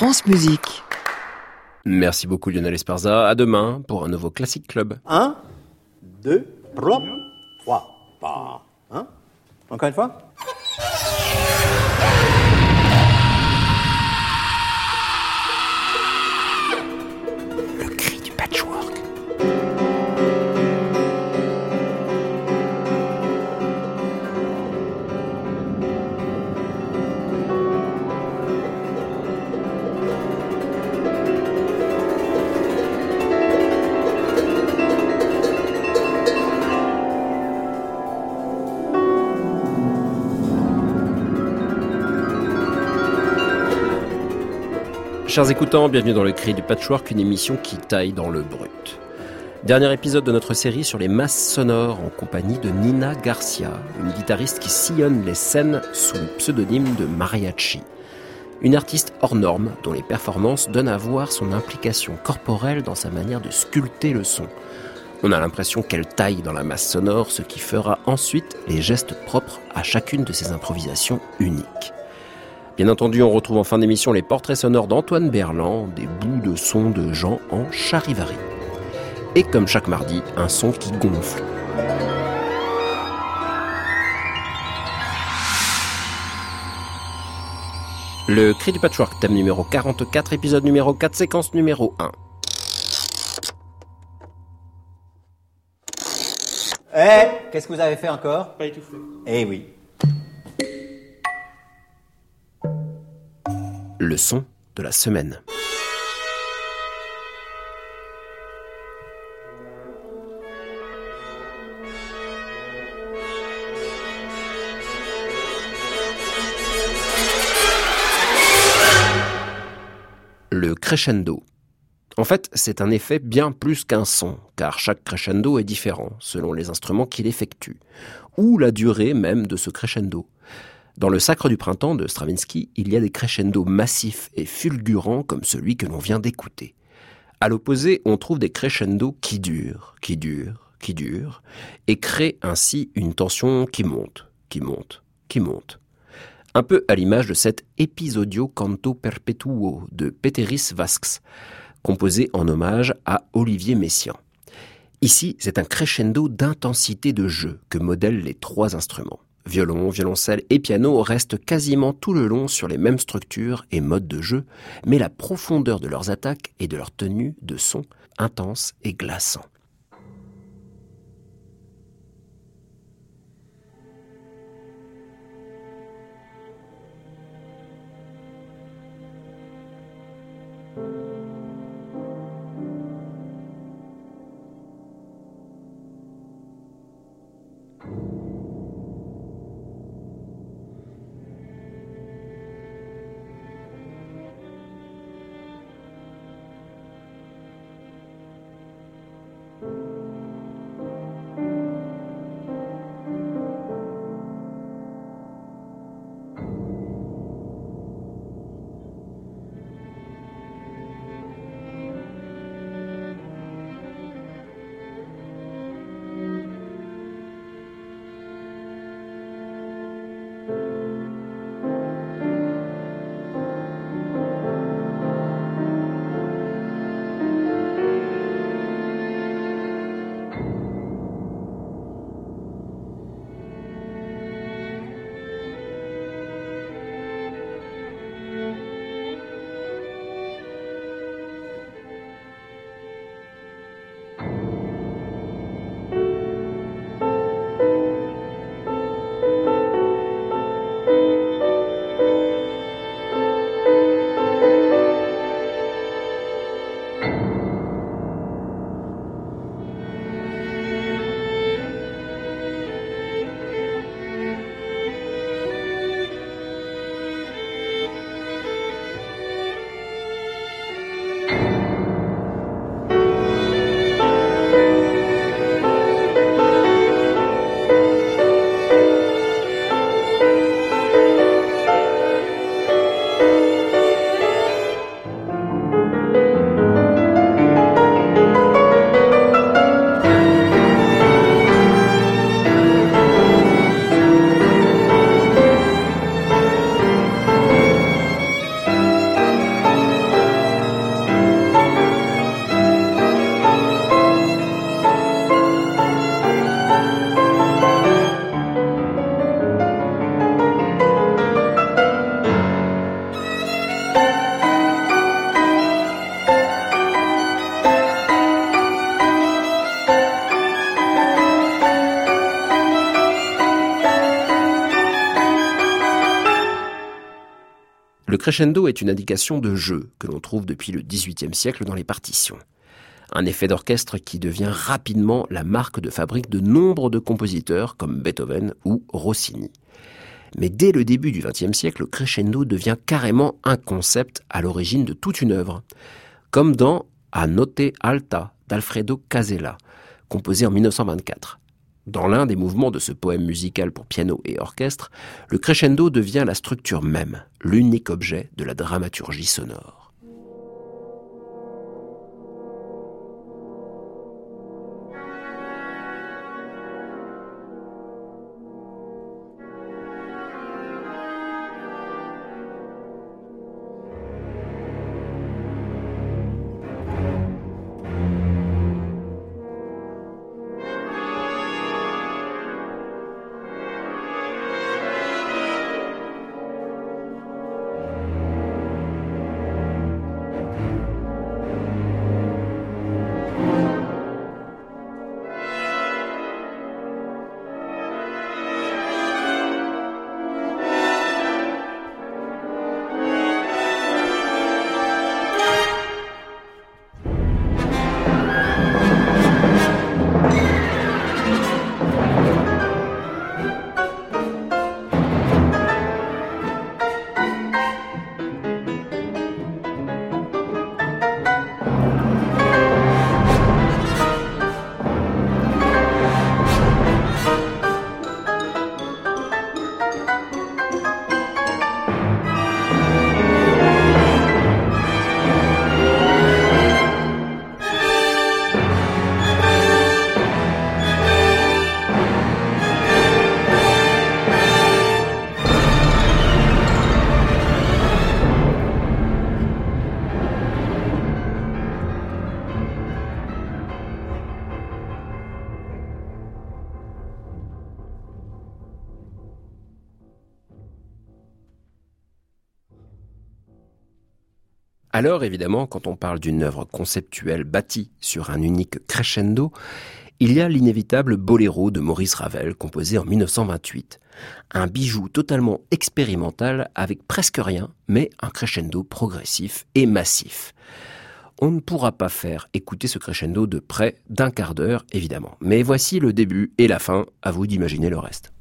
France Musique. Merci beaucoup Lionel Esparza. À demain pour un nouveau Classic Club. 1, 2, 3, 3, Hein Encore une fois Chers écoutants, bienvenue dans le cri du patchwork, une émission qui taille dans le brut. Dernier épisode de notre série sur les masses sonores en compagnie de Nina Garcia, une guitariste qui sillonne les scènes sous le pseudonyme de Mariachi. Une artiste hors norme dont les performances donnent à voir son implication corporelle dans sa manière de sculpter le son. On a l'impression qu'elle taille dans la masse sonore, ce qui fera ensuite les gestes propres à chacune de ses improvisations uniques. Bien entendu, on retrouve en fin d'émission les portraits sonores d'Antoine Berland, des bouts de son de gens en charivari. Et comme chaque mardi, un son qui gonfle. Le cri du patchwork, thème numéro 44, épisode numéro 4, séquence numéro 1. Eh Qu'est-ce que vous avez fait encore? Pas étouffé. Eh oui. Le son de la semaine. Le crescendo. En fait, c'est un effet bien plus qu'un son, car chaque crescendo est différent selon les instruments qu'il effectue, ou la durée même de ce crescendo. Dans le Sacre du printemps de Stravinsky, il y a des crescendos massifs et fulgurants comme celui que l'on vient d'écouter. À l'opposé, on trouve des crescendos qui durent, qui durent, qui durent, et créent ainsi une tension qui monte, qui monte, qui monte. Un peu à l'image de cet Episodio Canto Perpetuo de Peteris Vasks, composé en hommage à Olivier Messiaen. Ici, c'est un crescendo d'intensité de jeu que modèlent les trois instruments. Violon, violoncelle et piano restent quasiment tout le long sur les mêmes structures et modes de jeu, mais la profondeur de leurs attaques et de leur tenue de son intense et glaçant. Crescendo est une indication de jeu que l'on trouve depuis le XVIIIe siècle dans les partitions. Un effet d'orchestre qui devient rapidement la marque de fabrique de nombre de compositeurs comme Beethoven ou Rossini. Mais dès le début du XXe siècle, le crescendo devient carrément un concept à l'origine de toute une œuvre, comme dans A Note Alta d'Alfredo Casella, composé en 1924. Dans l'un des mouvements de ce poème musical pour piano et orchestre, le crescendo devient la structure même, l'unique objet de la dramaturgie sonore. Alors évidemment, quand on parle d'une œuvre conceptuelle bâtie sur un unique crescendo, il y a l'inévitable Boléro de Maurice Ravel, composé en 1928. Un bijou totalement expérimental avec presque rien, mais un crescendo progressif et massif. On ne pourra pas faire écouter ce crescendo de près d'un quart d'heure, évidemment. Mais voici le début et la fin, à vous d'imaginer le reste.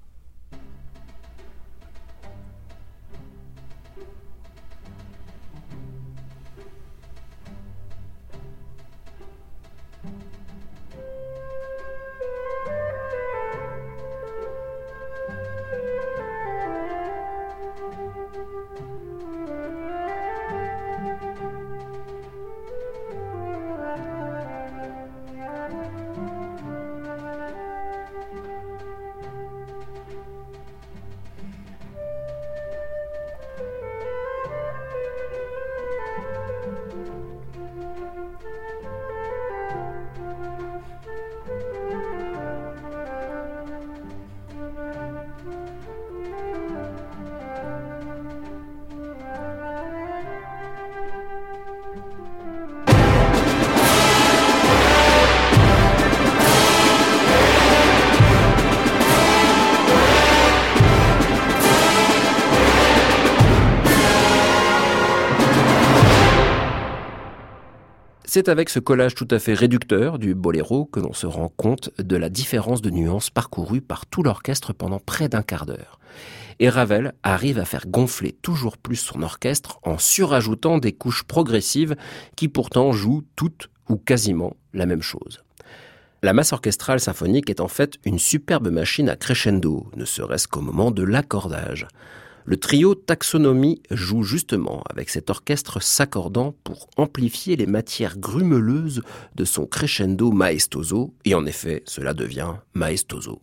C'est avec ce collage tout à fait réducteur du boléro que l'on se rend compte de la différence de nuances parcourue par tout l'orchestre pendant près d'un quart d'heure. Et Ravel arrive à faire gonfler toujours plus son orchestre en surajoutant des couches progressives qui pourtant jouent toutes ou quasiment la même chose. La masse orchestrale symphonique est en fait une superbe machine à crescendo, ne serait-ce qu'au moment de l'accordage. Le trio Taxonomie joue justement avec cet orchestre s'accordant pour amplifier les matières grumeleuses de son crescendo maestoso, et en effet, cela devient maestoso.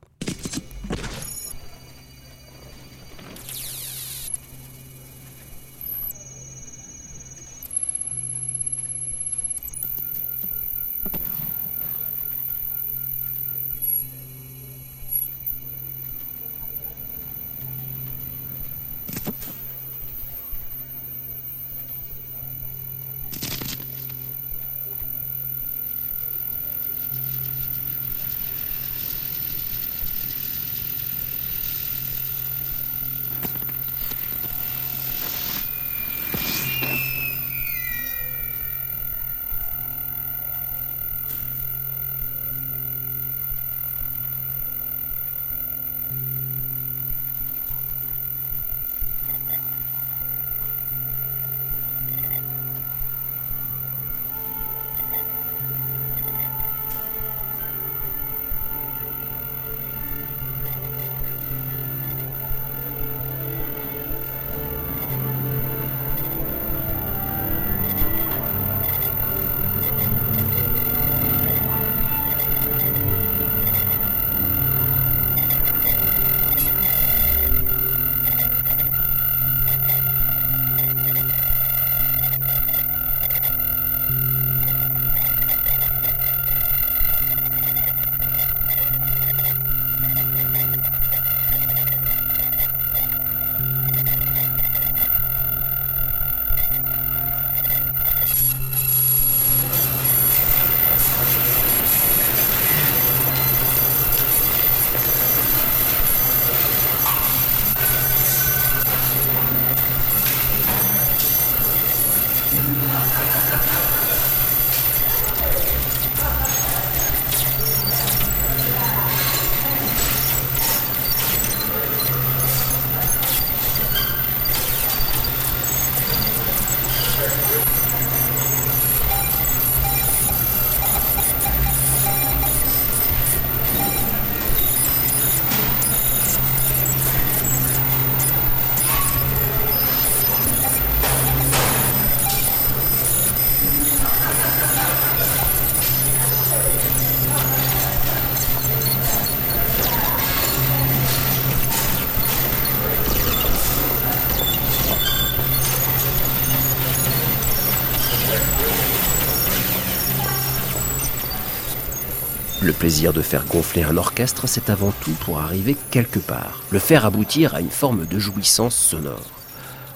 Plaisir de faire gonfler un orchestre, c'est avant tout pour arriver quelque part, le faire aboutir à une forme de jouissance sonore.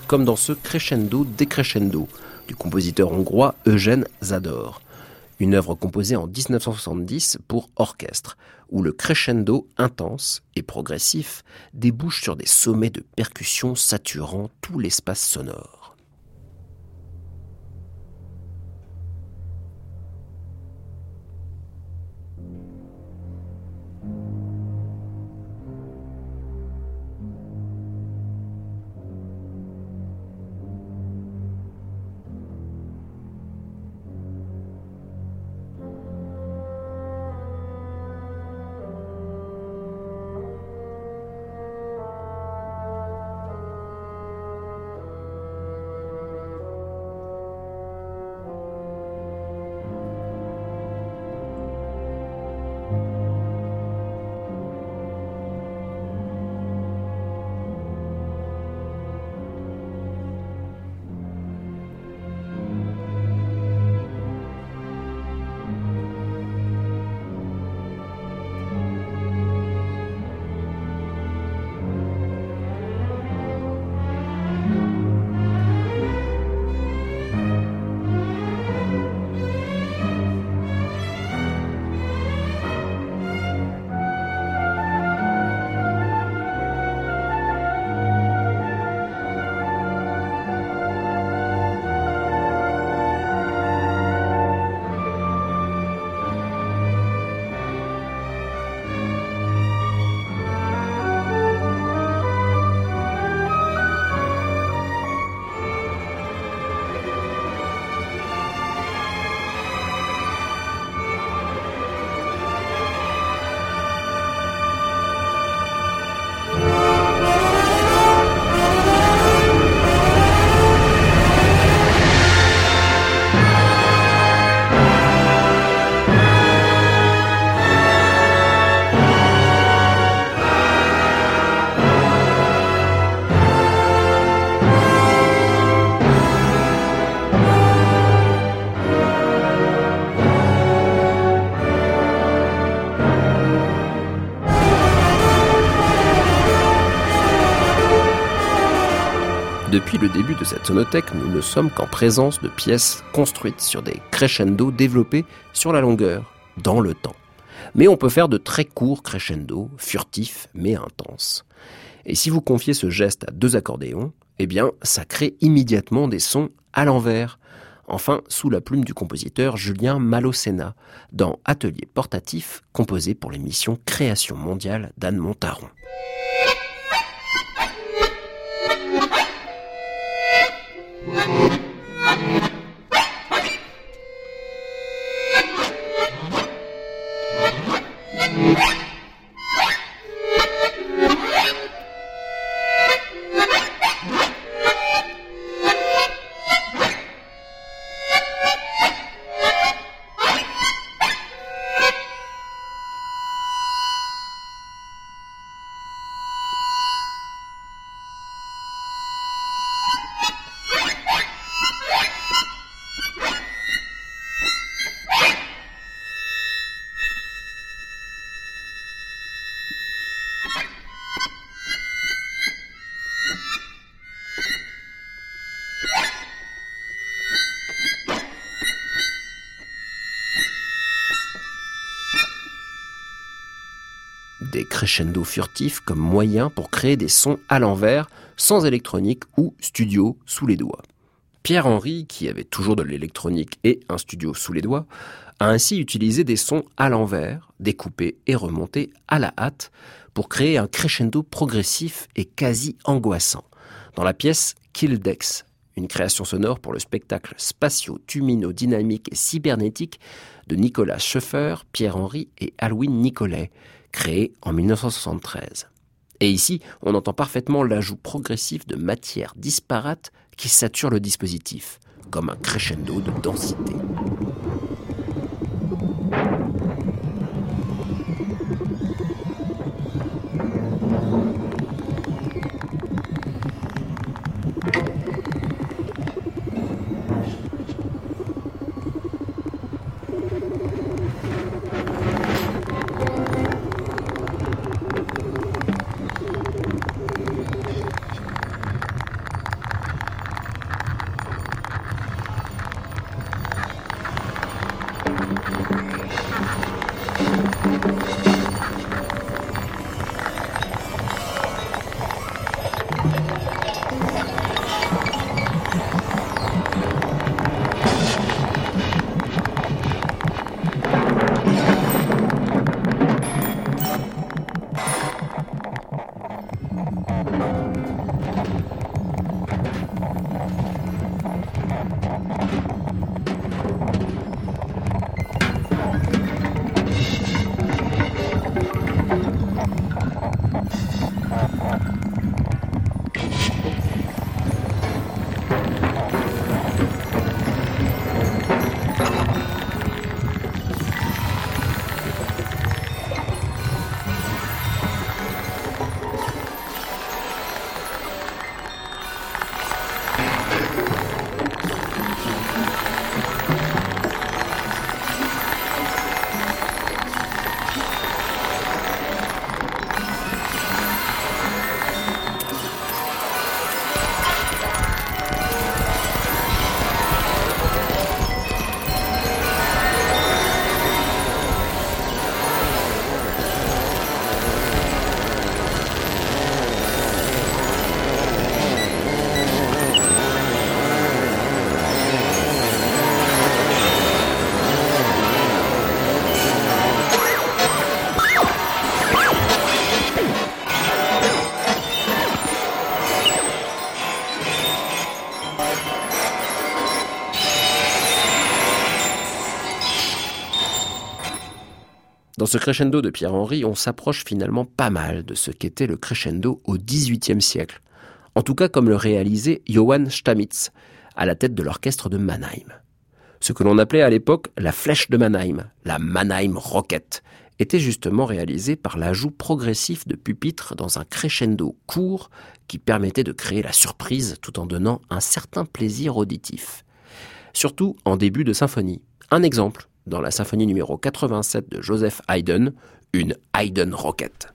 Comme dans ce crescendo décrescendo du compositeur hongrois Eugène Zador, une œuvre composée en 1970 pour orchestre, où le crescendo intense et progressif débouche sur des sommets de percussions saturant tout l'espace sonore. Depuis le début de cette sonothèque, nous ne sommes qu'en présence de pièces construites sur des crescendo développés sur la longueur, dans le temps. Mais on peut faire de très courts crescendo, furtifs mais intenses. Et si vous confiez ce geste à deux accordéons, eh bien, ça crée immédiatement des sons à l'envers. Enfin, sous la plume du compositeur Julien Malocena, dans Atelier portatif, composé pour l'émission Création mondiale d'Anne Montaron. Crescendo furtifs comme moyen pour créer des sons à l'envers, sans électronique ou studio sous les doigts. Pierre-Henry, qui avait toujours de l'électronique et un studio sous les doigts, a ainsi utilisé des sons à l'envers, découpés et remontés à la hâte, pour créer un crescendo progressif et quasi angoissant. Dans la pièce Kildex, une création sonore pour le spectacle spatio-tumino-dynamique et cybernétique de Nicolas Schoeffer, Pierre-Henry et Alwyn Nicolet, créé en 1973. Et ici, on entend parfaitement l'ajout progressif de matières disparates qui saturent le dispositif, comme un crescendo de densité. Ce crescendo de Pierre-Henri, on s'approche finalement pas mal de ce qu'était le crescendo au XVIIIe siècle. En tout cas comme le réalisait Johann Stamitz, à la tête de l'orchestre de Mannheim. Ce que l'on appelait à l'époque la flèche de Mannheim, la Mannheim Rocket, était justement réalisé par l'ajout progressif de pupitres dans un crescendo court qui permettait de créer la surprise tout en donnant un certain plaisir auditif. Surtout en début de symphonie. Un exemple, dans la symphonie numéro 87 de Joseph Haydn, une Haydn Rocket.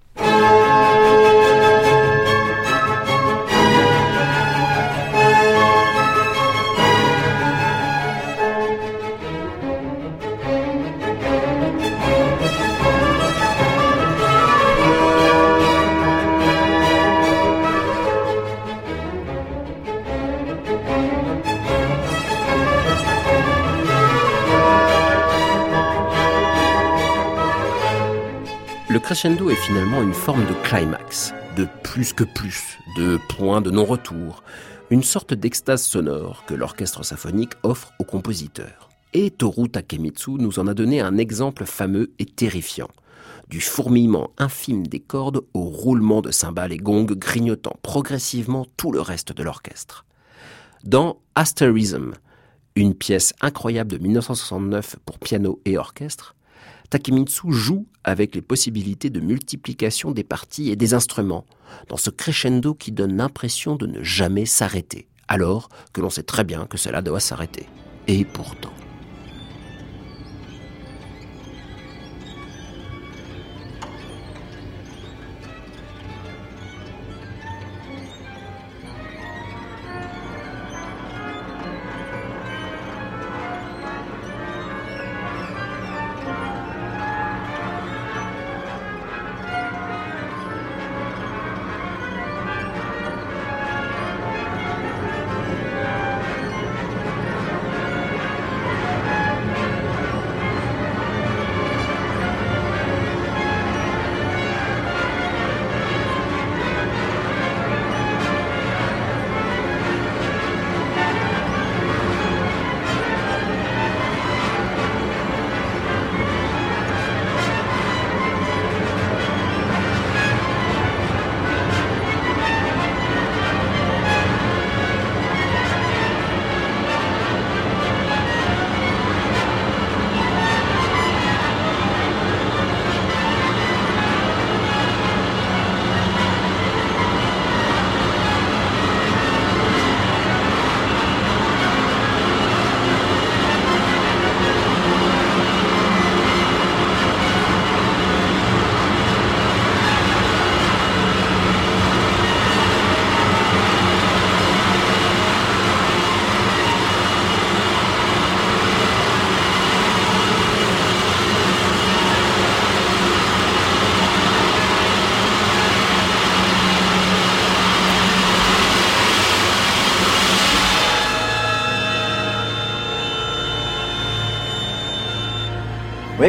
Crescendo est finalement une forme de climax, de plus que plus, de point de non-retour, une sorte d'extase sonore que l'orchestre symphonique offre au compositeur. Et Toru Takemitsu nous en a donné un exemple fameux et terrifiant. Du fourmillement infime des cordes au roulement de cymbales et gongs grignotant progressivement tout le reste de l'orchestre. Dans Asterism, une pièce incroyable de 1969 pour piano et orchestre, Takemitsu joue avec les possibilités de multiplication des parties et des instruments, dans ce crescendo qui donne l'impression de ne jamais s'arrêter, alors que l'on sait très bien que cela doit s'arrêter. Et pourtant.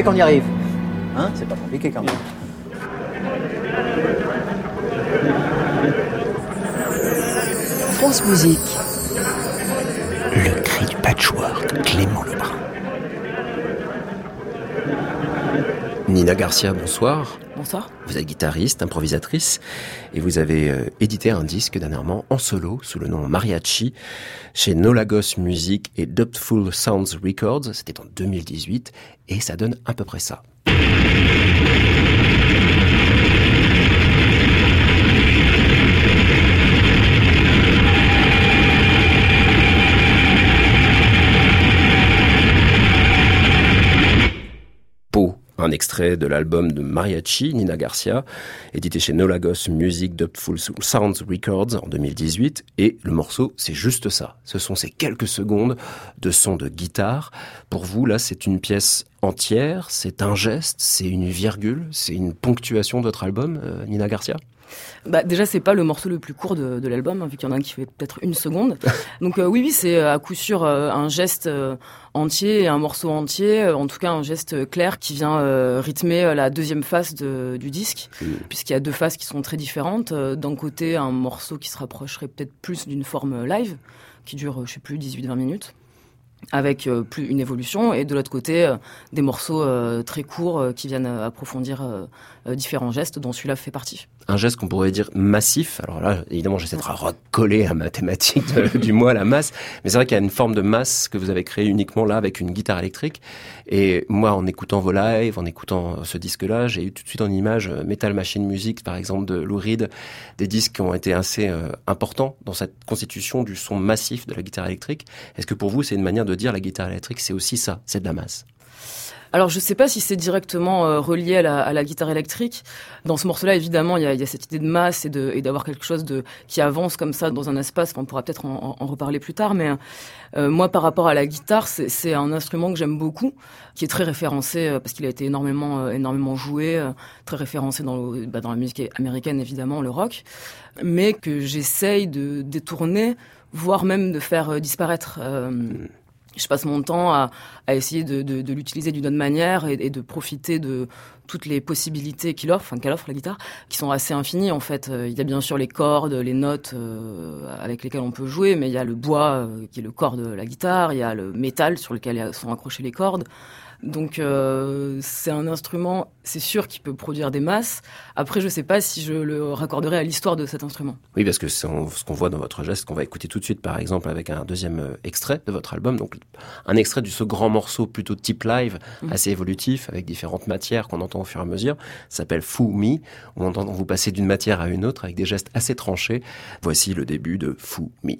Qu'on y arrive Hein? C'est pas compliqué quand même. France Musique. Le cri du patchwork, Clément Lebrun. Nina Garcia, bonsoir. Guitariste, improvisatrice, et vous avez euh, édité un disque dernièrement en solo sous le nom Mariachi chez No Lagos Music et Dubtful Sounds Records. C'était en 2018 et ça donne à peu près ça. Un extrait de l'album de Mariachi, Nina Garcia, édité chez No Lagos Music Dubtful Sounds Records en 2018. Et le morceau, c'est juste ça. Ce sont ces quelques secondes de son de guitare. Pour vous, là, c'est une pièce entière, c'est un geste, c'est une virgule, c'est une ponctuation de votre album, euh, Nina Garcia? Bah, déjà, c'est pas le morceau le plus court de, de l'album, hein, vu qu'il y en a un qui fait peut-être une seconde. Donc euh, oui, oui, c'est euh, à coup sûr euh, un geste euh, entier, et un morceau entier, en tout cas un geste clair qui vient rythmer la deuxième phase de- du disque, puisqu'il y a deux phases qui sont très différentes. D'un côté, un morceau qui se rapprocherait peut-être plus d'une forme live, qui dure, je sais plus, 18-20 minutes avec euh, plus une évolution et de l'autre côté euh, des morceaux euh, très courts qui viennent approfondir différents gestes dont celui-là fait partie. un geste qu'on pourrait dire massif. Alors là, évidemment, j'essaie de recoller à ma thématique de- du mois, la masse. Mais c'est vrai qu'il y a une forme de masse que vous avez créée uniquement là avec une guitare électrique. Et moi, en écoutant vos lives, en écoutant ce disque-là, j'ai eu tout de suite en image Metal Machine Music, par exemple, de Lou Reed, des disques qui ont été assez euh, importants dans cette constitution du son massif de la guitare électrique. Est-ce que pour vous, c'est une manière de dire la guitare électrique, c'est aussi ça, c'est de la masse Alors je sais pas si c'est directement euh, relié à la, à la guitare électrique. Dans ce morceau-là, évidemment, il y a, il y a cette idée de masse et de- et d'avoir quelque chose de qui avance comme ça dans un espace. Enfin, on pourra peut-être en, reparler plus tard, mais euh, moi, par rapport à la guitare, c'est c'est un instrument que j'aime beaucoup, qui est très référencé euh, parce qu'il a été énormément, énormément joué, très référencé dans, le- bah, dans la musique américaine évidemment, le rock, mais que j'essaye de détourner, voire même de faire disparaître. Euh, je passe mon temps à, essayer de, l'utiliser d'une autre manière et, et de profiter de toutes les possibilités qu'il offre, enfin qu'elle offre la guitare, qui sont assez infinies en fait. Euh, Il y a bien sûr les cordes, les notes euh, avec lesquelles on peut jouer, mais il y a le bois euh, qui est le corps de la guitare, il y a le métal sur lequel sont accrochées les cordes. Donc euh, c'est un instrument, c'est sûr qu'il peut produire des masses. Après, je sais pas si je le raccorderai à l'histoire de cet instrument. Oui, parce que c'est ce qu'on voit dans votre geste, qu'on va écouter tout de suite, par exemple, avec un deuxième euh, extrait de votre album. Donc, un extrait de ce grand morceau plutôt type live, Mhm. assez évolutif, avec différentes matières qu'on entend au fur et à mesure. S'appelle Foo Me. On entend vous passer d'une matière à une autre avec des gestes assez tranchés. Voici le début de Foo Me.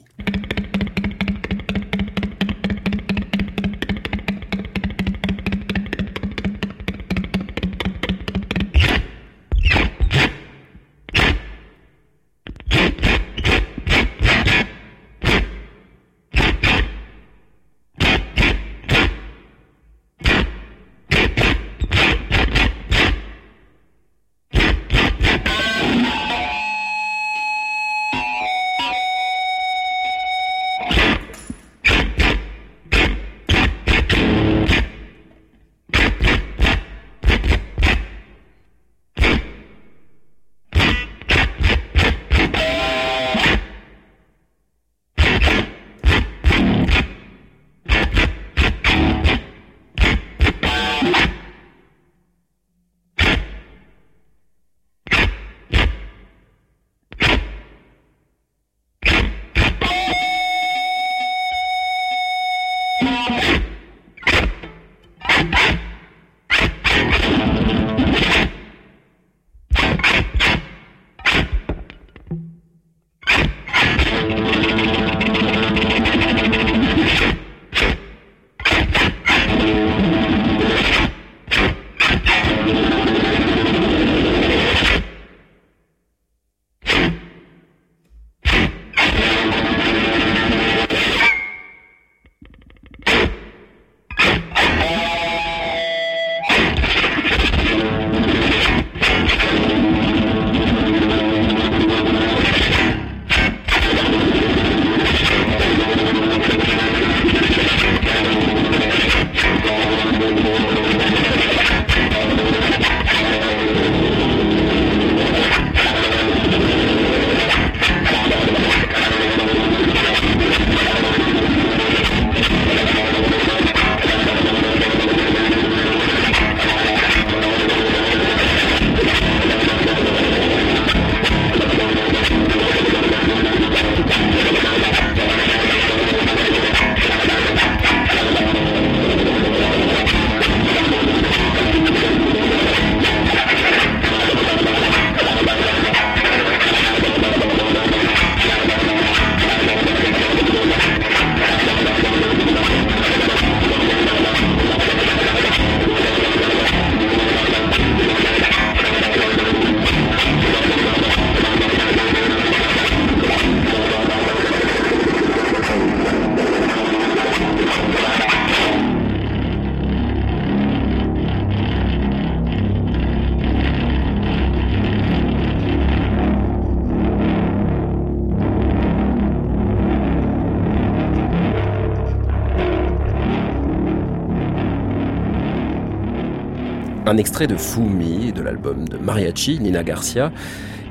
De Fumi, de l'album de Mariachi, Nina Garcia.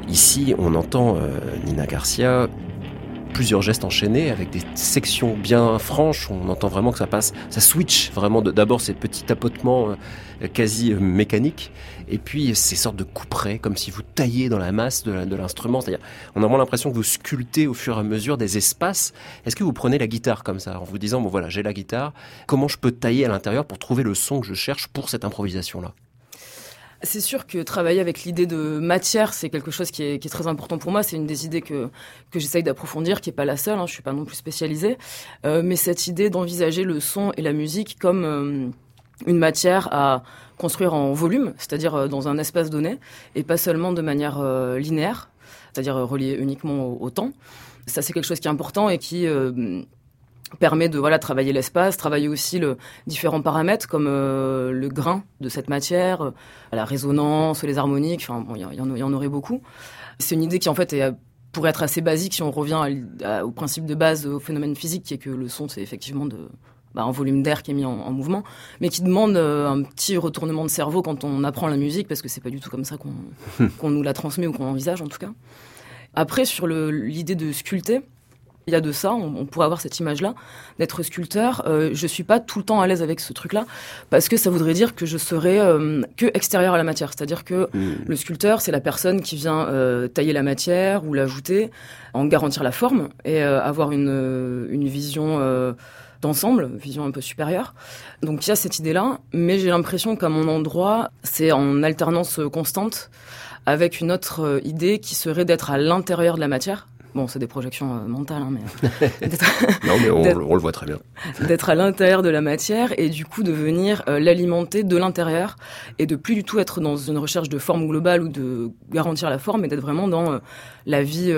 Ici, on entend euh, Nina Garcia plusieurs gestes enchaînés avec des sections bien franches. On entend vraiment que ça passe, ça switch vraiment. D'abord ces petits tapotements euh, quasi euh, mécaniques, et puis ces sortes de couperets, comme si vous taillez dans la masse de l'instrument. C'est-à-dire, on a vraiment l'impression que vous sculptez au fur et à mesure des espaces. Est-ce que vous prenez la guitare comme ça, en vous disant bon voilà, j'ai la guitare, comment je peux tailler à l'intérieur pour trouver le son que je cherche pour cette improvisation-là? C'est sûr que travailler avec l'idée de matière, c'est quelque chose qui est, très important pour moi. C'est une des idées que, que j'essaye d'approfondir, qui n'est pas la seule. Hein, je suis pas non plus spécialisée. Euh, mais cette idée d'envisager le son et la musique comme euh, une matière à construire en volume, c'est-à-dire euh, dans un espace donné, et pas seulement de manière linéaire, c'est-à-dire reliée uniquement au, au, temps. Ça, c'est quelque chose qui est important et qui permet de voilà travailler l'espace, travailler aussi le différents paramètres comme euh, le grain de cette matière, euh, la résonance, les harmoniques. Enfin bon, il y, en aurait beaucoup. C'est une idée qui en fait est, pourrait être assez basique si on revient au principe de base, au phénomène physique, qui est que le son c'est effectivement de bah, un volume d'air qui est mis en, mouvement, mais qui demande euh, un petit retournement de cerveau quand on apprend la musique, parce que c'est pas du tout comme ça qu'on qu'on nous la transmet ou qu'on envisage en tout cas. Après, sur l'idée de sculpter, il y a de ça, on, pourrait avoir cette image-là, d'être sculpteur. Euh, je suis pas tout le temps à l'aise avec ce truc-là, parce que ça voudrait dire que je serais euh, que extérieur à la matière. C'est-à-dire que hmm. le sculpteur, c'est la personne qui vient euh, tailler la matière ou l'ajouter, en garantir la forme et euh, avoir une, une vision d'ensemble, vision un peu supérieure. Donc il y a cette idée-là, mais j'ai l'impression qu'à mon endroit, c'est en alternance constante avec une autre idée qui serait d'être à l'intérieur de la matière, Bon, c'est des projections euh, mentales, hein, mais. Euh, non, mais on, le voit très bien. D'être à l'intérieur de la matière et du coup de venir euh, l'alimenter de l'intérieur et de plus du tout être dans une recherche de forme globale ou de garantir la forme, mais d'être vraiment dans la vie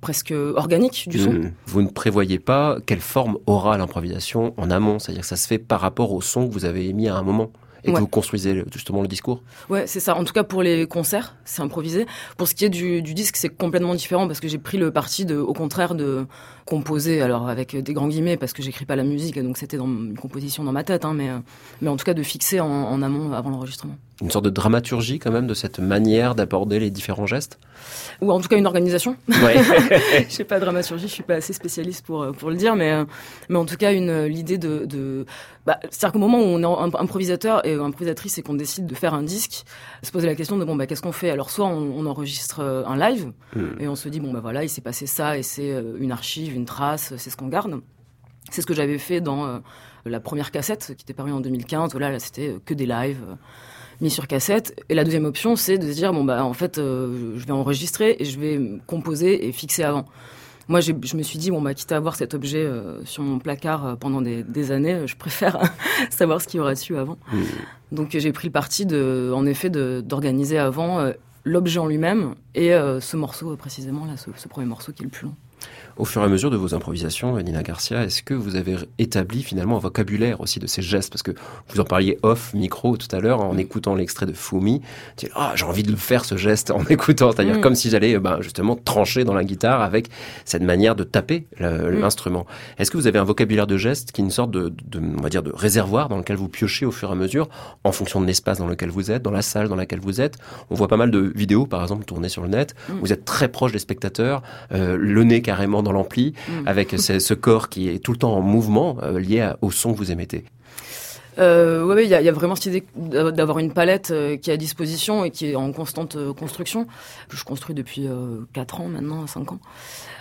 presque organique du son. Mmh. Vous ne prévoyez pas quelle forme aura l'improvisation en amont, c'est-à-dire que ça se fait par rapport au son que vous avez émis à un moment? Et que vous construisez justement le discours Ouais, c'est ça. En tout cas, pour les concerts, c'est improvisé. Pour ce qui est du, du disque, c'est complètement différent parce que j'ai pris le parti de, au contraire, de composer, alors avec des grands guillemets, parce que j'écris pas la musique, donc c'était dans une composition dans ma tête, hein, mais, mais en tout cas de fixer en, en amont avant l'enregistrement. Une sorte de dramaturgie quand même de cette manière d'aborder les différents gestes? Ou en tout cas une organisation. Ouais. je sais pas dramaturgie, je suis pas assez spécialiste pour, pour le dire, mais, mais en tout cas une l'idée de, de bah, c'est-à-dire qu'au moment où on est improvisateur et improvisatrice et qu'on décide de faire un disque, se poser la question de bon bah qu'est-ce qu'on fait? Alors soit on, enregistre euh, un live hmm. et on se dit bon bah voilà il s'est passé ça et c'est euh, une archive, une trace, c'est ce qu'on garde. C'est ce que j'avais fait dans euh, la première cassette qui était parue en 2015. Voilà, là c'était que des lives mis sur cassette. Et la deuxième option, c'est de se dire bon bah en fait, je vais enregistrer et je vais composer et fixer avant moi, je me suis dit, bon, bah, quitte à avoir cet objet euh, sur mon placard euh, pendant des, années, je préfère savoir ce qu'il y aura dessus avant. Mmh. Donc, j'ai pris le parti, de, en effet, d'organiser avant euh, l'objet en lui-même et ce morceau précisément, là, ce, premier morceau qui est le plus long. Au fur et à mesure de vos improvisations, Nina Garcia, est-ce que vous avez établi finalement un vocabulaire aussi de ces gestes? Parce que vous en parliez off micro tout à l'heure en mm. écoutant l'extrait de Fumi. Ah, j'ai envie de le faire ce geste en écoutant, c'est-à-dire mm. comme si j'allais ben, justement trancher dans la guitare avec cette manière de taper mm. l'instrument. Est-ce que vous avez un vocabulaire de gestes qui est une sorte de, on va dire, de réservoir dans lequel vous piochez au fur et à mesure en fonction de l'espace dans lequel vous êtes, dans la salle dans laquelle vous êtes? On voit pas mal de vidéos, par exemple, tournées sur le net. Vous êtes très proche des spectateurs, euh, le nez carrément dans l'ampli, mm. avec ce, corps qui est tout le temps en mouvement euh, lié au son que vous émettez. Euh, oui, il y, a, vraiment cette idée d'avoir une palette euh, qui est à disposition et qui est en constante euh, construction. Je construis depuis 4 ans maintenant, 5 ans.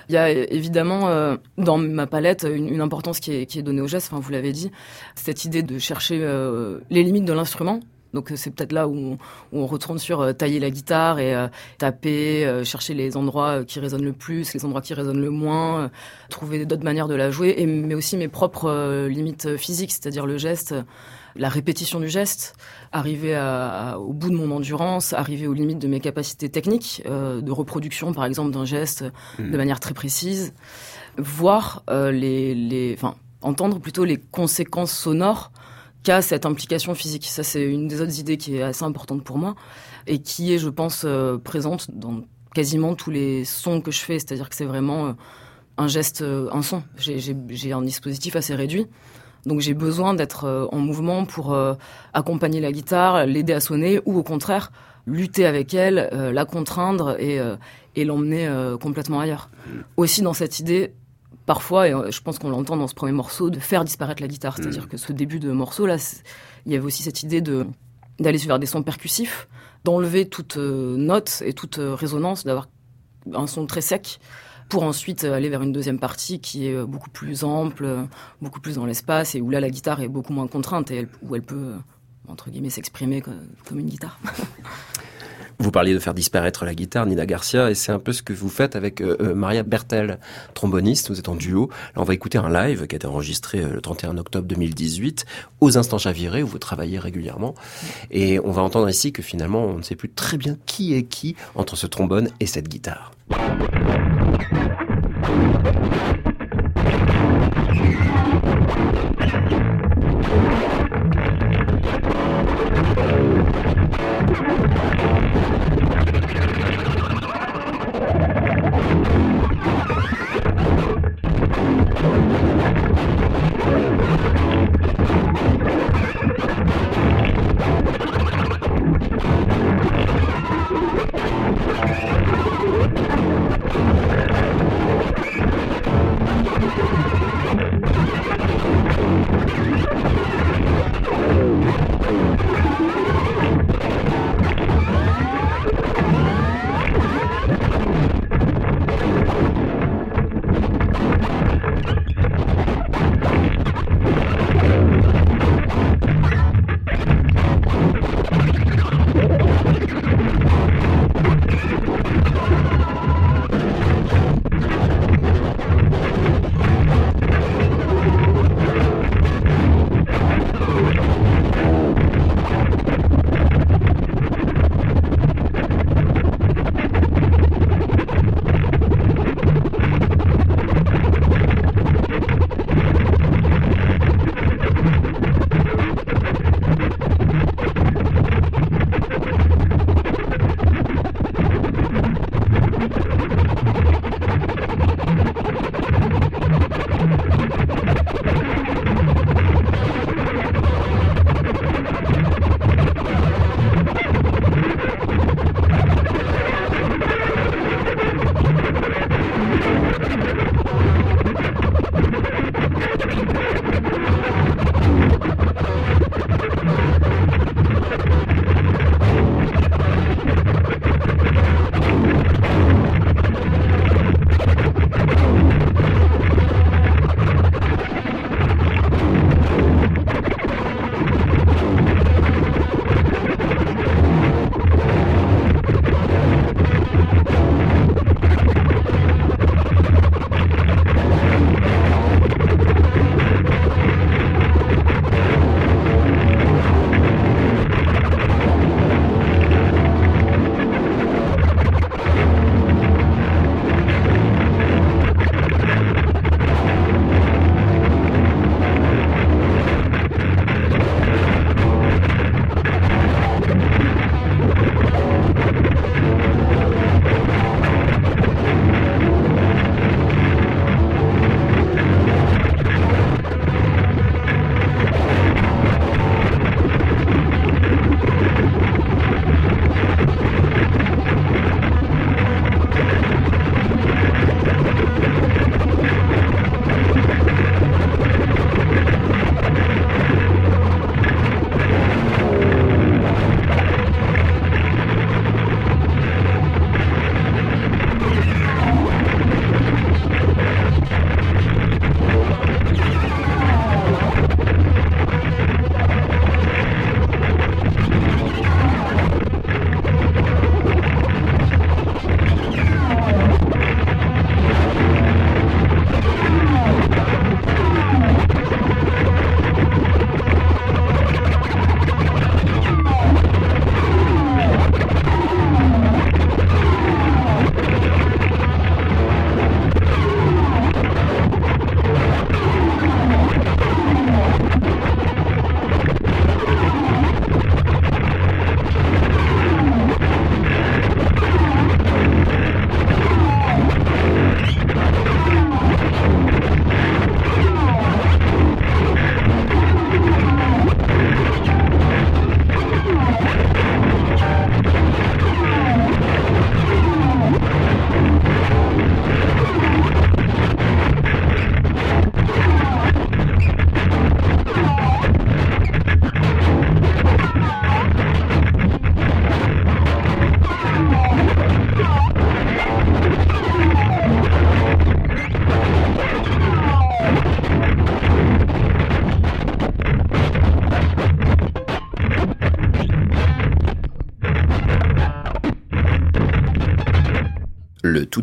Il y a évidemment dans ma palette une, importance qui est, qui est, donnée au geste, enfin, vous l'avez dit, cette idée de chercher les limites de l'instrument, donc c'est peut-être là où on, retourne sur euh, tailler la guitare et euh, taper, euh, chercher les endroits qui résonnent le plus, les endroits qui résonnent le moins, trouver d'autres manières de la jouer, et, mais aussi mes propres limites physiques, c'est-à-dire le geste, la répétition du geste, arriver au bout de mon endurance, arriver aux limites de mes capacités techniques, de reproduction par exemple d'un geste de mmh. manière très précise, voir les, les, enfin entendre plutôt les conséquences sonores cette implication physique. Ça, c'est une des autres idées qui est assez importante pour moi et qui est, je pense, euh, présente dans quasiment tous les sons que je fais. C'est-à-dire que c'est vraiment euh, un geste, euh, un son. J'ai un dispositif assez réduit. Donc j'ai besoin d'être en mouvement pour accompagner la guitare, l'aider à sonner, ou au contraire lutter avec elle, la contraindre et, et l'emmener complètement ailleurs. Aussi dans cette idée, parfois, et je pense qu'on l'entend dans ce premier morceau, de faire disparaître la guitare. C'est-à-dire mm. que ce début de morceau là, il y avait aussi cette idée de d'aller vers des sons percussifs, d'enlever toute note et toute résonance, d'avoir un son très sec pour ensuite aller vers une deuxième partie qui est beaucoup plus ample, beaucoup plus dans l'espace et où là la guitare est beaucoup moins contrainte et où elle peut entre guillemets s'exprimer comme une guitare. Vous parliez de faire disparaître la guitare, Nina Garcia, et c'est un peu ce que vous faites avec euh, euh, Maria Bertel, tromboniste. Vous êtes en duo. on va écouter un live qui a été enregistré euh, le 31 octobre 2018 aux Instants Chavirés où vous travaillez régulièrement. Et on va entendre ici que finalement, on ne sait plus très bien qui est qui entre ce trombone et cette guitare.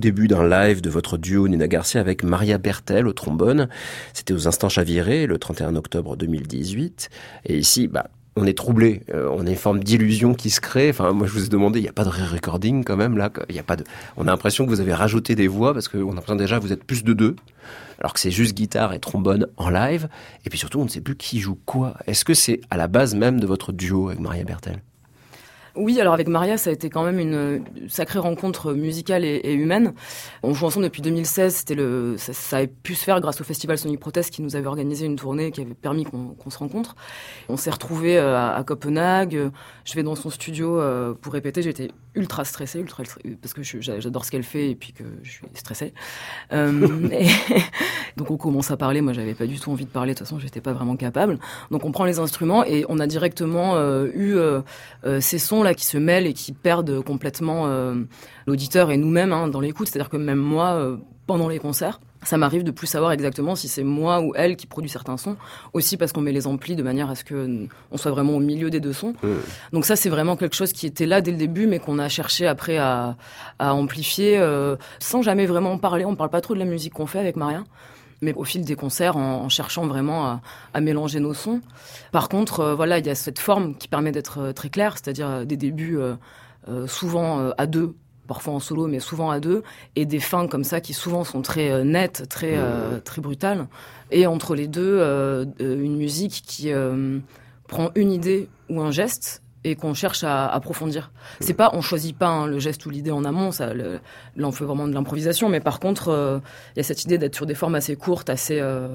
Début d'un live de votre duo Nina Garcia avec Maria Bertel au trombone. C'était aux Instants Chavirés le 31 octobre 2018. Et ici, bah, on est troublé, euh, on a une forme d'illusion qui se crée. Enfin, moi, je vous ai demandé, il n'y a pas de re-recording quand même là. Il a pas de. On a l'impression que vous avez rajouté des voix parce qu'on a l'impression déjà vous êtes plus de deux, alors que c'est juste guitare et trombone en live. Et puis surtout, on ne sait plus qui joue quoi. Est-ce que c'est à la base même de votre duo avec Maria Bertel? Oui, alors avec Maria, ça a été quand même une sacrée rencontre musicale et, humaine. On joue ensemble depuis 2016. C'était le, ça, ça, a pu se faire grâce au festival Sonic Protest qui nous avait organisé une tournée qui avait permis qu'on se rencontre. On s'est retrouvés euh, à, Copenhague. Je vais dans son studio euh, pour répéter. J'étais ultra stressée, ultra parce que j'adore ce qu'elle fait et puis que je suis stressée. Euh, et donc on commence à parler. Moi, j'avais pas du tout envie de parler. De toute façon, j'étais pas vraiment capable. Donc on prend les instruments et on a directement eu ces sons là qui se mêlent et qui perdent complètement euh, l'auditeur et nous-mêmes hein, dans l'écoute. C'est-à-dire que même moi, euh, pendant les concerts, ça m'arrive de plus savoir exactement si c'est moi ou elle qui produit certains sons. Aussi parce qu'on met les amplis de manière à ce que on soit vraiment au milieu des deux sons. Mmh. Donc ça, c'est vraiment quelque chose qui était là dès le début, mais qu'on a cherché après à, amplifier euh, sans jamais vraiment parler. On parle pas trop de la musique qu'on fait avec Maria mais au fil des concerts en, cherchant vraiment à, mélanger nos sons. Par contre, euh, voilà, il y a cette forme qui permet d'être euh, très claire, c'est-à-dire euh, des débuts souvent à deux, parfois en solo, mais souvent à deux, et des fins comme ça qui souvent sont très nettes, très très brutales. Et entre les deux, une musique qui prend une idée ou un geste et qu'on cherche à approfondir. C'est pas, on choisit pas hein, le geste ou l'idée en amont, ça, là on fait vraiment de l'improvisation, mais par contre, euh, il y a cette idée d'être sur des formes assez courtes, assez euh,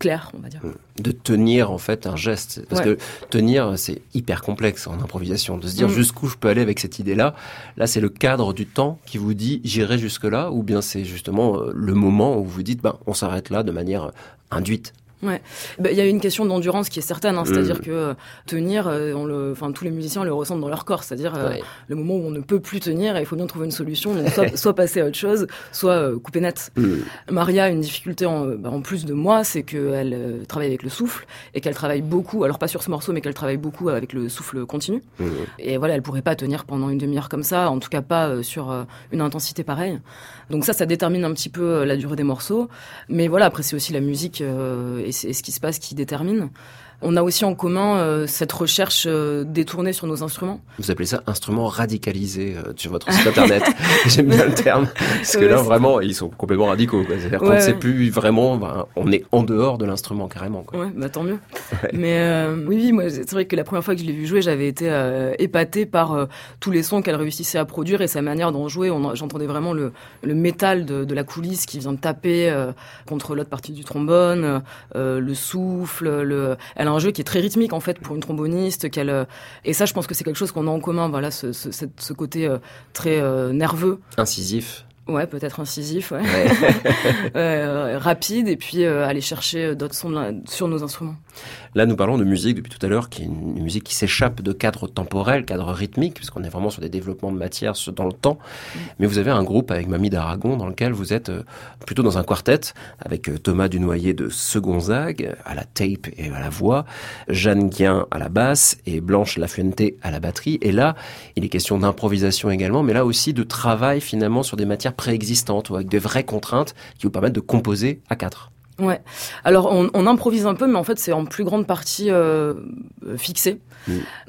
claires, on va dire. De tenir en fait un geste, parce que tenir c'est hyper complexe en improvisation, de se dire mm. jusqu'où je peux aller avec cette idée-là. Là, c'est le cadre du temps qui vous dit j'irai jusque là, ou bien c'est justement euh, le moment où vous dites ben on s'arrête là de manière induite. Ouais, bah, il y a une question d'endurance qui est certaine, hein, c'est-à-dire mm. que euh, tenir, euh, on le, enfin tous les musiciens le ressentent dans leur corps, c'est-à-dire euh, le moment où on ne peut plus tenir, et il faut bien trouver une solution, soit, soit, passer à autre chose, soit couper net. Mm. Maria a une difficulté en, bah, en plus de moi, c'est qu'elle travaille avec le souffle et qu'elle travaille beaucoup, alors pas sur ce morceau, mais qu'elle travaille beaucoup avec le souffle continu. Mm. Et voilà, elle pourrait pas tenir pendant une demi-heure comme ça, en tout cas pas sur une intensité pareille. Donc ça, ça détermine un petit peu la durée des morceaux, mais voilà, après c'est aussi la musique et, ce qui se passe qui détermine. On a aussi en commun euh, cette recherche euh, détournée sur nos instruments. Vous appelez ça instrument radicalisé euh, sur votre site internet. J'aime bien le terme. Parce que là, vraiment, ils sont complètement radicaux. C'est-à-dire qu'on ne sait plus vraiment, ben, on est en dehors de l'instrument carrément. Quoi. Ouais, bah, tant mieux. Mais oui, oui, moi, c'est vrai que la première fois que je l'ai vu jouer, j'avais été épatée par tous les sons qu'elle réussissait à produire et sa manière d'en jouer. J'entendais vraiment le, le métal de, de, la coulisse qui vient de taper contre l'autre partie du trombone, le souffle. Le... Elle un jeu qui est très rythmique en fait pour une tromboniste. Qu'elle euh, et ça, je pense que c'est quelque chose qu'on a en commun. Voilà, ce, ce, ce côté euh, très euh, nerveux, incisif. Ouais, peut-être incisif, ouais. euh, rapide, et puis euh, aller chercher d'autres sons sur nos instruments. Là, nous parlons de musique depuis tout à l'heure, qui est une musique qui s'échappe de cadre temporel, cadre rythmique, puisqu'on est vraiment sur des développements de matière dans le temps. Mais vous avez un groupe avec Mamie d'Aragon dans lequel vous êtes euh, plutôt dans un quartet, avec euh, Thomas Dunoyer de Segonzague à la tape et à la voix, Jeanne Guien à la basse et Blanche Lafuente à la batterie. Et là, il est question d'improvisation également, mais là aussi de travail finalement sur des matières préexistantes ou avec des vraies contraintes qui vous permettent de composer à quatre. Ouais. Alors on, on, improvise un peu, mais en fait c'est en plus grande partie euh, fixé.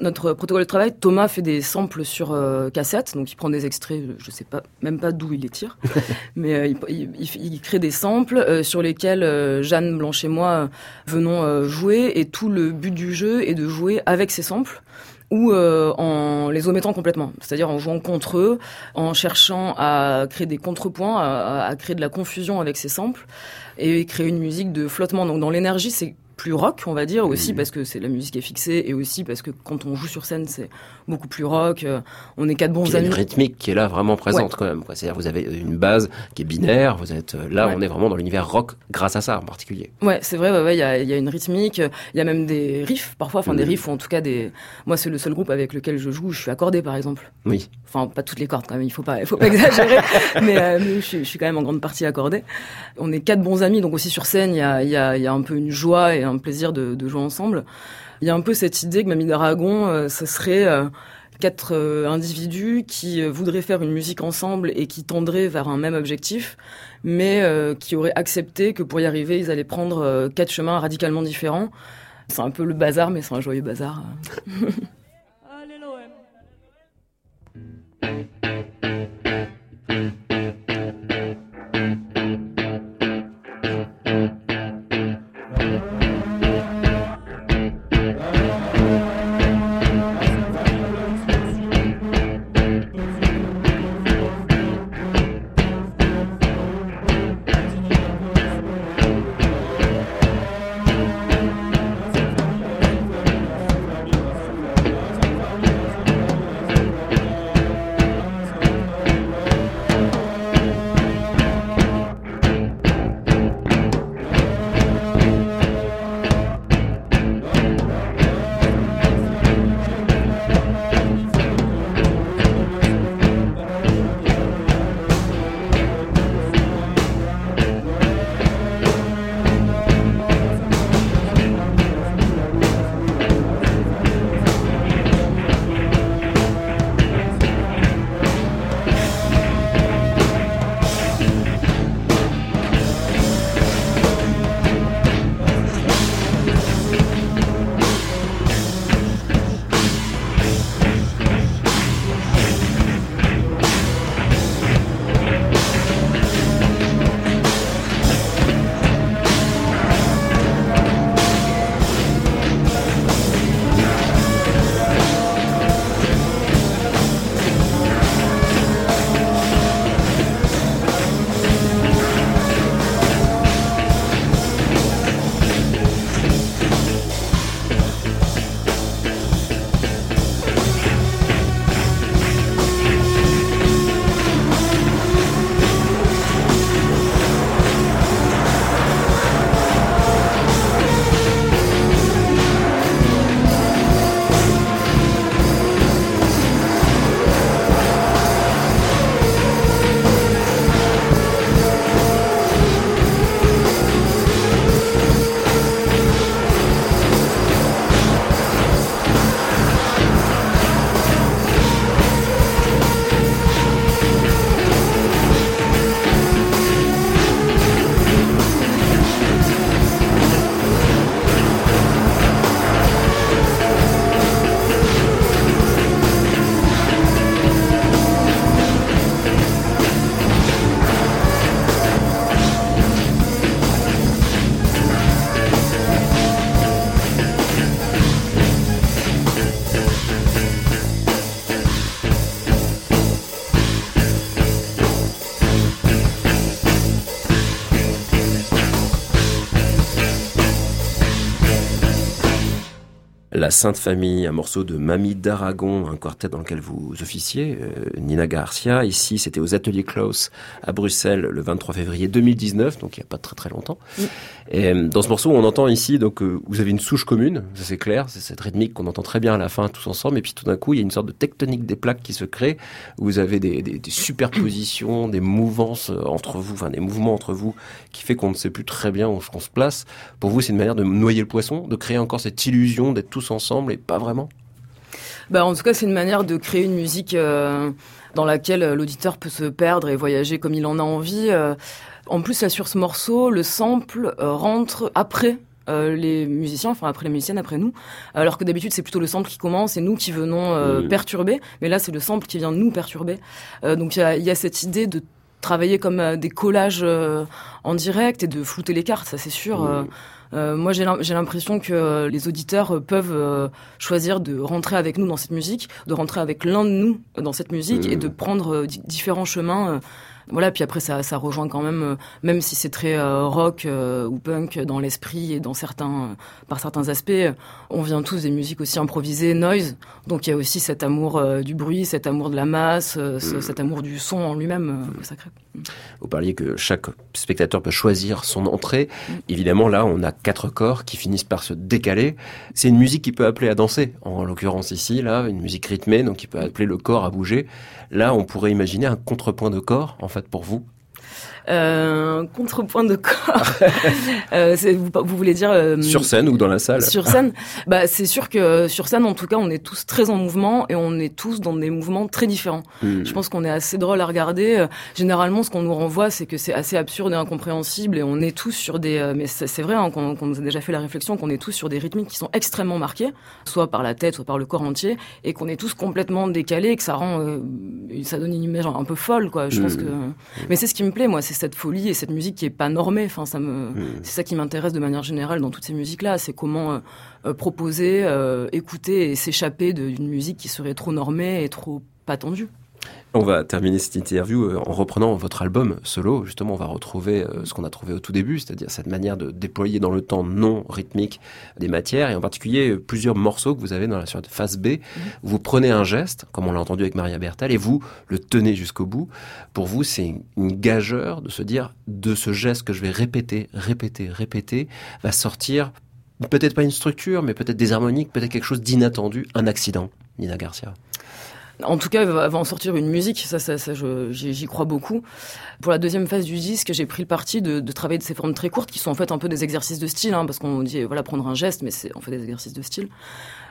Notre protocole de travail, Thomas fait des samples sur euh, cassette, donc il prend des extraits, je sais pas, même pas d'où il les tire, mais euh, il, il, il, crée des samples sur lesquels Jeanne Blanche et moi venons jouer, et tout le but du jeu est de jouer avec ces samples ou euh, en les omettant complètement, c'est-à-dire en jouant contre eux, en cherchant à créer des contrepoints, à, à créer de la confusion avec ces samples et créer une musique de flottement. Donc dans l'énergie, c'est plus rock, on va dire, aussi parce que c'est la musique est fixée et aussi parce que quand on joue sur scène, c'est beaucoup plus rock. Euh, on est quatre bons amis. Il y a une rythmique qui est là vraiment présente quand même. C'est-à-dire vous avez une base qui est binaire. Vous êtes euh, là, on est vraiment dans l'univers rock grâce à ça en particulier. Ouais, c'est vrai. Ouais, il y, a, y, a, une rythmique. Il y a même des riffs parfois, enfin des riffs ou en tout cas des. Moi, c'est le seul groupe avec lequel je joue. Je suis accordé par exemple. Oui. Enfin, pas toutes les cordes quand même. Il faut pas, il faut pas exagérer. mais, euh, mais je, je, suis quand même en grande partie accordé. On est quatre bons amis, donc aussi sur scène, il y a, y, a, y a un peu une joie et un plaisir de, de jouer ensemble. Il y a un peu cette idée que Mamie d'Aragon, euh, ce serait euh, quatre individus qui voudraient faire une musique ensemble et qui tendraient vers un même objectif, mais qui auraient accepté que pour y arriver, ils allaient prendre quatre chemins radicalement différents. C'est un peu le bazar, mais c'est un joyeux bazar. Sainte Famille, un morceau de Mamie d'Aragon, un quartet dans lequel vous officiez, euh, Nina Garcia. Ici, c'était aux Ateliers Klaus à Bruxelles le 23 février 2019, donc il n'y a pas très très longtemps. Et euh, dans ce morceau, on entend ici, donc euh, vous avez une souche commune, ça c'est clair, c'est cette rythmique qu'on entend très bien à la fin tous ensemble. Et puis tout d'un coup, il y a une sorte de tectonique des plaques qui se crée. vous avez des, superpositions, des mouvances entre vous, enfin des mouvements entre vous, qui fait qu'on ne sait plus très bien où on se place. Pour vous, c'est une manière de noyer le poisson, de créer encore cette illusion d'être tous ensemble et pas vraiment? Bah, En tout cas, c'est une manière de créer une musique euh, dans laquelle euh, l'auditeur peut se perdre et voyager comme il en a envie. Euh. En plus, là, sur ce morceau, le sample rentre après les musiciens, enfin après les musiciennes, après nous, alors que d'habitude c'est plutôt le sample qui commence et nous qui venons perturber, mais là c'est le sample qui vient nous perturber. donc il y a, y a, cette idée de travailler comme des collages en direct et de flouter les cartes, ça c'est sûr. Euh, moi, j'ai l'impression que les auditeurs peuvent euh, choisir de rentrer avec nous dans cette musique, de rentrer avec l'un de nous dans cette musique et de prendre euh, différents chemins voilà, puis après ça, ça rejoint quand même, euh, même si c'est très euh, rock euh, ou punk dans l'esprit et dans certains, par certains aspects, on vient tous des musiques aussi improvisées, noise. Donc il y a aussi cet amour du bruit, cet amour de la masse, cet amour du son en lui-même sacré. Vous parliez que chaque spectateur peut choisir son entrée. Mm. Évidemment, là, on a quatre corps qui finissent par se décaler. C'est une musique qui peut appeler à danser. En l'occurrence ici, là, une musique rythmée, donc qui peut appeler le corps à bouger. Là, on pourrait imaginer un contrepoint de corps, en pour vous Euh, contrepoint de corps. euh, vous, vous, voulez dire euh, sur scène ou dans la salle Sur scène, bah c'est sûr que sur scène, en tout cas, on est tous très en mouvement et on est tous dans des mouvements très différents. Hmm. Je pense qu'on est assez drôle à regarder. Euh, généralement, ce qu'on nous renvoie, c'est que c'est assez absurde et incompréhensible et on est tous sur des. Euh, mais c'est vrai hein, qu'on nous a déjà fait la réflexion qu'on est tous sur des rythmiques qui sont extrêmement marqués, soit par la tête, soit par le corps entier, et qu'on est tous complètement décalés et que ça rend, ça donne une image un peu folle, quoi. Je pense hmm. que. Mais c'est ce qui me plaît, moi cette folie et cette musique qui est pas normée. Enfin, ça me, hmm. c'est ça qui m'intéresse de manière générale dans toutes ces musiques-là. C'est comment euh, euh, proposer, euh, écouter et s'échapper d'une musique qui serait trop normée et trop pas tendue. On va terminer cette interview euh, en reprenant votre album solo. Justement, on va retrouver euh, ce qu'on a trouvé au tout début, c'est-à-dire cette manière de déployer dans le temps non rythmique des matières, et en particulier euh, plusieurs morceaux que vous avez dans la suite phase B. Où vous prenez un geste, comme on l'a entendu avec Maria Bertal, et vous le tenez jusqu'au bout. Pour vous, c'est une gageure de se dire, de ce geste que je vais répéter, répéter, répéter, va sortir peut-être pas une structure, mais peut-être des harmoniques, peut-être quelque chose d'inattendu, un accident. Nina Garcia. En tout cas, va, va en sortir une musique. Ça, ça, ça j'y crois beaucoup. Pour la deuxième phase du disque, j'ai pris le parti de, de, travailler de ces formes très courtes, qui sont en fait un peu des exercices de style, hein, parce qu'on dit voilà prendre un geste, mais c'est en fait des exercices de style.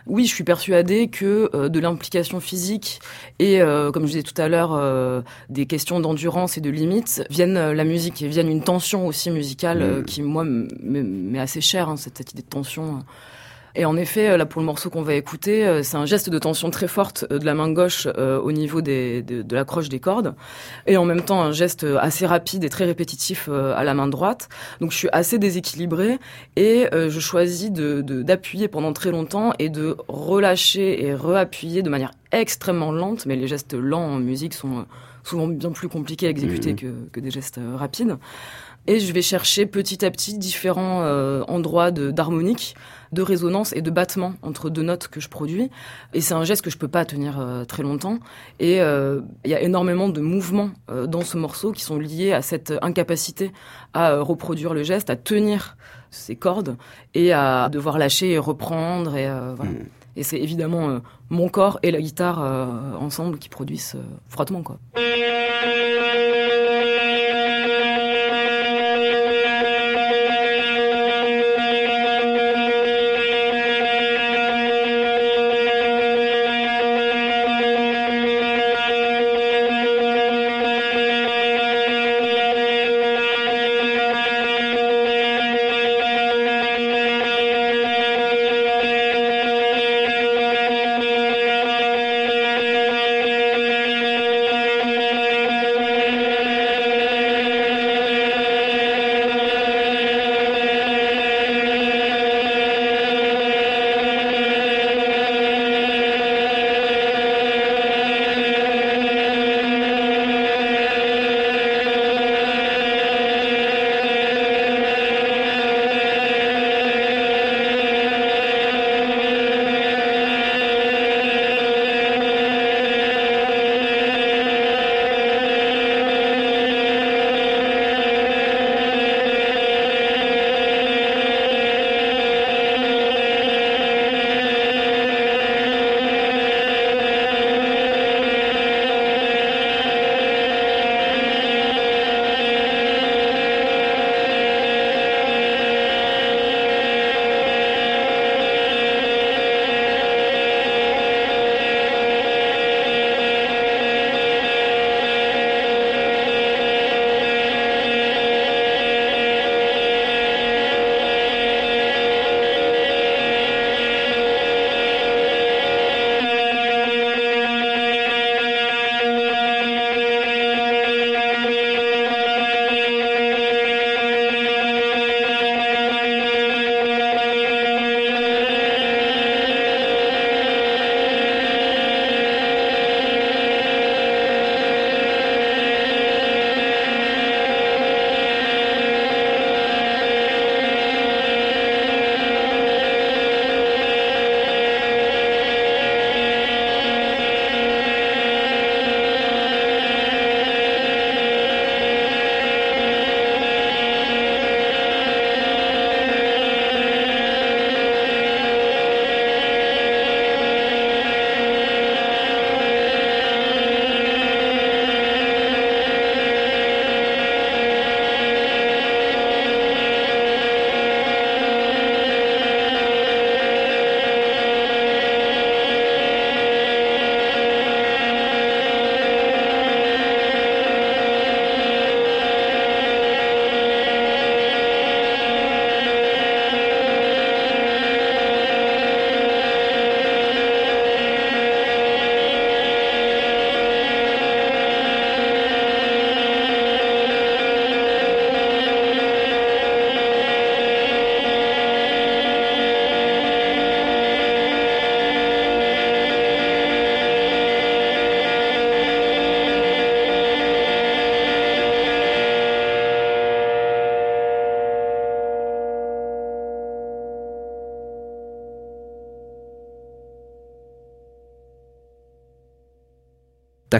Oui, je suis persuadée que euh, de l'implication physique et, euh, comme je disais tout à l'heure, euh, des questions d'endurance et de limites viennent la musique et viennent une tension aussi musicale qui moi m'est assez chère, hein, cette, cette idée de tension. Et en effet, euh, là pour le morceau qu'on va écouter, euh, c'est un geste de tension très forte euh, de la main gauche au niveau des, de, de l'accroche des cordes, et en même temps un geste assez rapide et très répétitif à la main droite. Donc je suis assez déséquilibrée et je choisis de, d'appuyer pendant très longtemps et de relâcher et reappuyer de manière extrêmement lente, mais les gestes lents en musique sont souvent bien plus compliqués à exécuter mmh. que, que des gestes rapides. Et je vais chercher petit à petit différents endroits d'harmonique de résonance et de battement entre deux notes que je produis. Et c'est un geste que je peux pas tenir euh, très longtemps. Et euh, il y a énormément de mouvements euh, dans ce morceau qui sont liés à cette incapacité à reproduire le geste, à tenir ses cordes et à devoir lâcher et reprendre. Et, voilà. Mm. et c'est évidemment mon corps et la guitare ensemble qui produisent frottement quoi.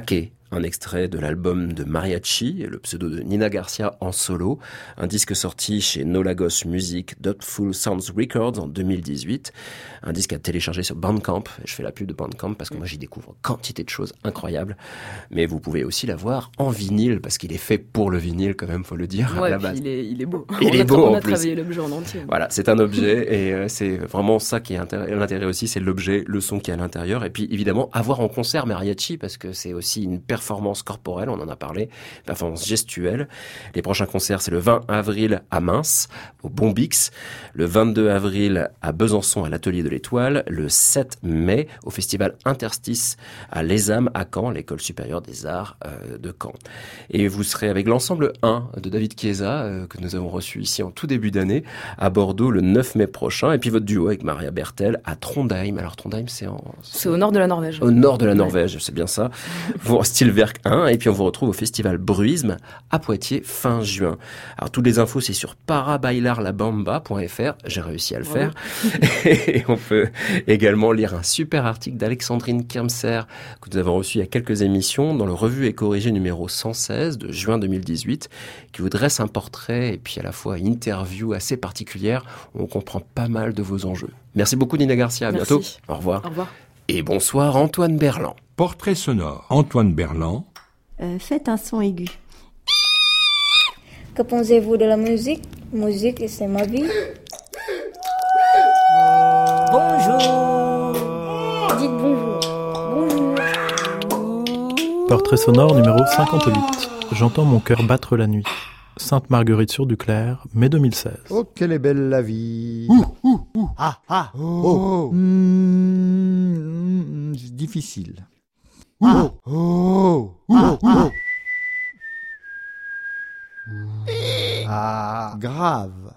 Taquet, un extrait de l'album de Mariachi, le pseudo de Nina Garcia en solo, un disque sorti chez No Lagos Music, Full Sounds Records en 2018, un disque à télécharger sur Bandcamp. Je fais la pub de Bandcamp parce que moi j'y découvre quantité de choses incroyables, mais vous pouvez aussi l'avoir en vinyle parce qu'il est fait pour le vinyle quand même, faut le dire à la base. Il est, il est beau. Il on est a, beau on en a plus. travaillé l'objet en entier. Voilà, c'est un objet et euh, c'est vraiment ça qui est l'intérêt aussi, c'est l'objet, le son qui est à l'intérieur et puis évidemment avoir en concert mariachi parce que c'est aussi une performance corporelle, on en a parlé, performance gestuelle. Les prochains concerts, c'est le 20 avril à Mince, au Bombix, le 22 avril à Besançon à l'Atelier de l'Étoile, le 7 mai au Festival Interstice à l'ESAM à Caen, l'École supérieure des arts euh, de Caen. Et vous serez avec l'ensemble 1 de David Chiesa, euh, que nous avons reçu ici en tout début d'année, à Bordeaux le 9 mai prochain, et puis votre duo avec Maria Bertel à Trondheim. Alors Trondheim, c'est en... C'est au nord de la Norvège. Au nord de la Norvège, c'est bien ça. Stilwerk 1, et puis on vous retrouve au festival Bruisme à Poitiers fin juin. Alors toutes les infos, c'est sur parabailarlabamba.fr. J'ai réussi à le faire. et on peut également lire un super article d'Alexandrine Kirmser que nous avons reçu il y a quelques émissions dans le Revue et corrigé numéro 116 de juin 2018 qui vous dresse un portrait et puis à la fois une interview assez particulière où on comprend pas mal de vos enjeux. Merci beaucoup Nina Garcia, à Merci. bientôt. Au revoir. Au revoir. Et bonsoir Antoine Berland. Portrait sonore. Antoine Berland. Euh, faites un son aigu. Que pensez-vous de la musique? Musique, c'est ma vie. Bonjour. Dites bonjour. Bonjour. Portrait sonore numéro 58. J'entends mon cœur battre la nuit. Sainte Marguerite sur Duclair, mai 2016. Oh, quelle est belle la vie. Ah, ah, oh, Mmh, c'est difficile. Oh, oh, oh, oh. Ah, grave.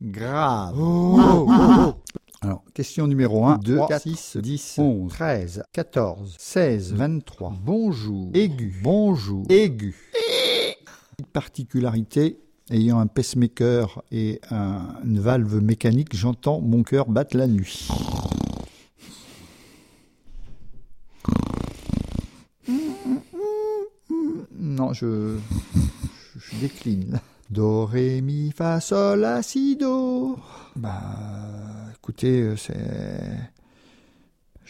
Grave. Alors, question numéro 1. 2, 3, 4, 6, 10, 11, 13, 14, 16, 23. Bonjour. Aigu. Bonjour. Aigu. Petite particularité, ayant un pacemaker et un- une valve mécanique, j'entends mon cœur battre la nuit. Non, je, je, décline. Do, ré, mi, fa, sol, la, si, do. Bah, écoutez, euh, c'est.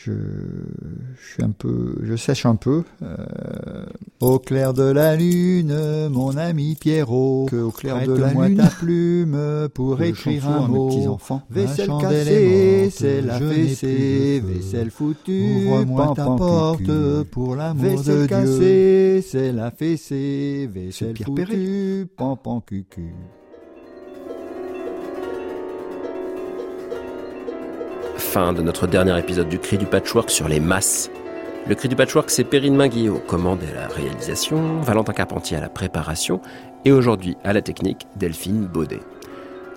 Je, je suis un peu. Je sèche un peu. Euh, au clair de la lune, mon ami Pierrot. Que au clair de la lune. ta plume pour écrire un mot. Petits enfants. Vaisselle cassée, c'est la fessée. Vaisselle foutue, ouvre-moi ta porte pour l'amour de Dieu. cassée, c'est la fessée. Vaisselle foutue, pan pan cucu. De notre dernier épisode du Cri du Patchwork sur les masses. Le Cri du Patchwork, c'est Perrine Minguet aux commandes et à la réalisation, Valentin Carpentier à la préparation, et aujourd'hui à la technique, Delphine Baudet.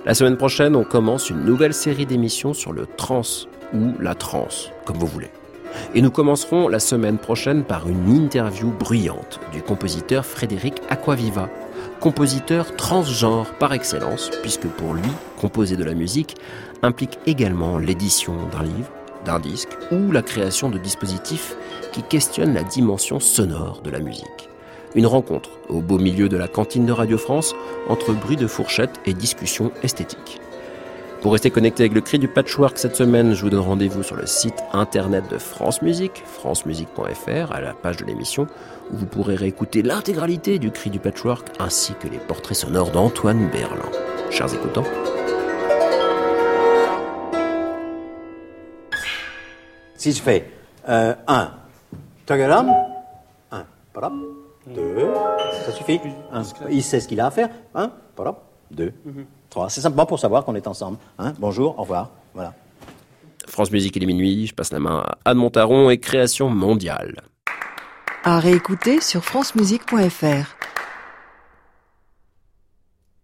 La semaine prochaine, on commence une nouvelle série d'émissions sur le trans, ou la trance, comme vous voulez. Et nous commencerons la semaine prochaine par une interview bruyante du compositeur Frédéric Aquaviva, compositeur transgenre par excellence, puisque pour lui, composer de la musique implique également l'édition d'un livre, d'un disque ou la création de dispositifs qui questionnent la dimension sonore de la musique. Une rencontre au beau milieu de la cantine de Radio France entre bruit de fourchette et discussion esthétique. Pour rester connecté avec le cri du patchwork cette semaine, je vous donne rendez-vous sur le site internet de France Musique, francemusique.fr, à la page de l'émission, où vous pourrez réécouter l'intégralité du cri du patchwork ainsi que les portraits sonores d'Antoine Berland. Chers écoutants, Si je fais 1, tagalam, 1, parap, 2, ça suffit. Un, il sait ce qu'il a à faire. 1, parap, 2, 3. C'est simplement pour savoir qu'on est ensemble. Hein. Bonjour, au revoir. Voilà. France Musique, il est minuit, je passe la main à Anne Montaron et Création Mondiale. À réécouter sur francemusique.fr.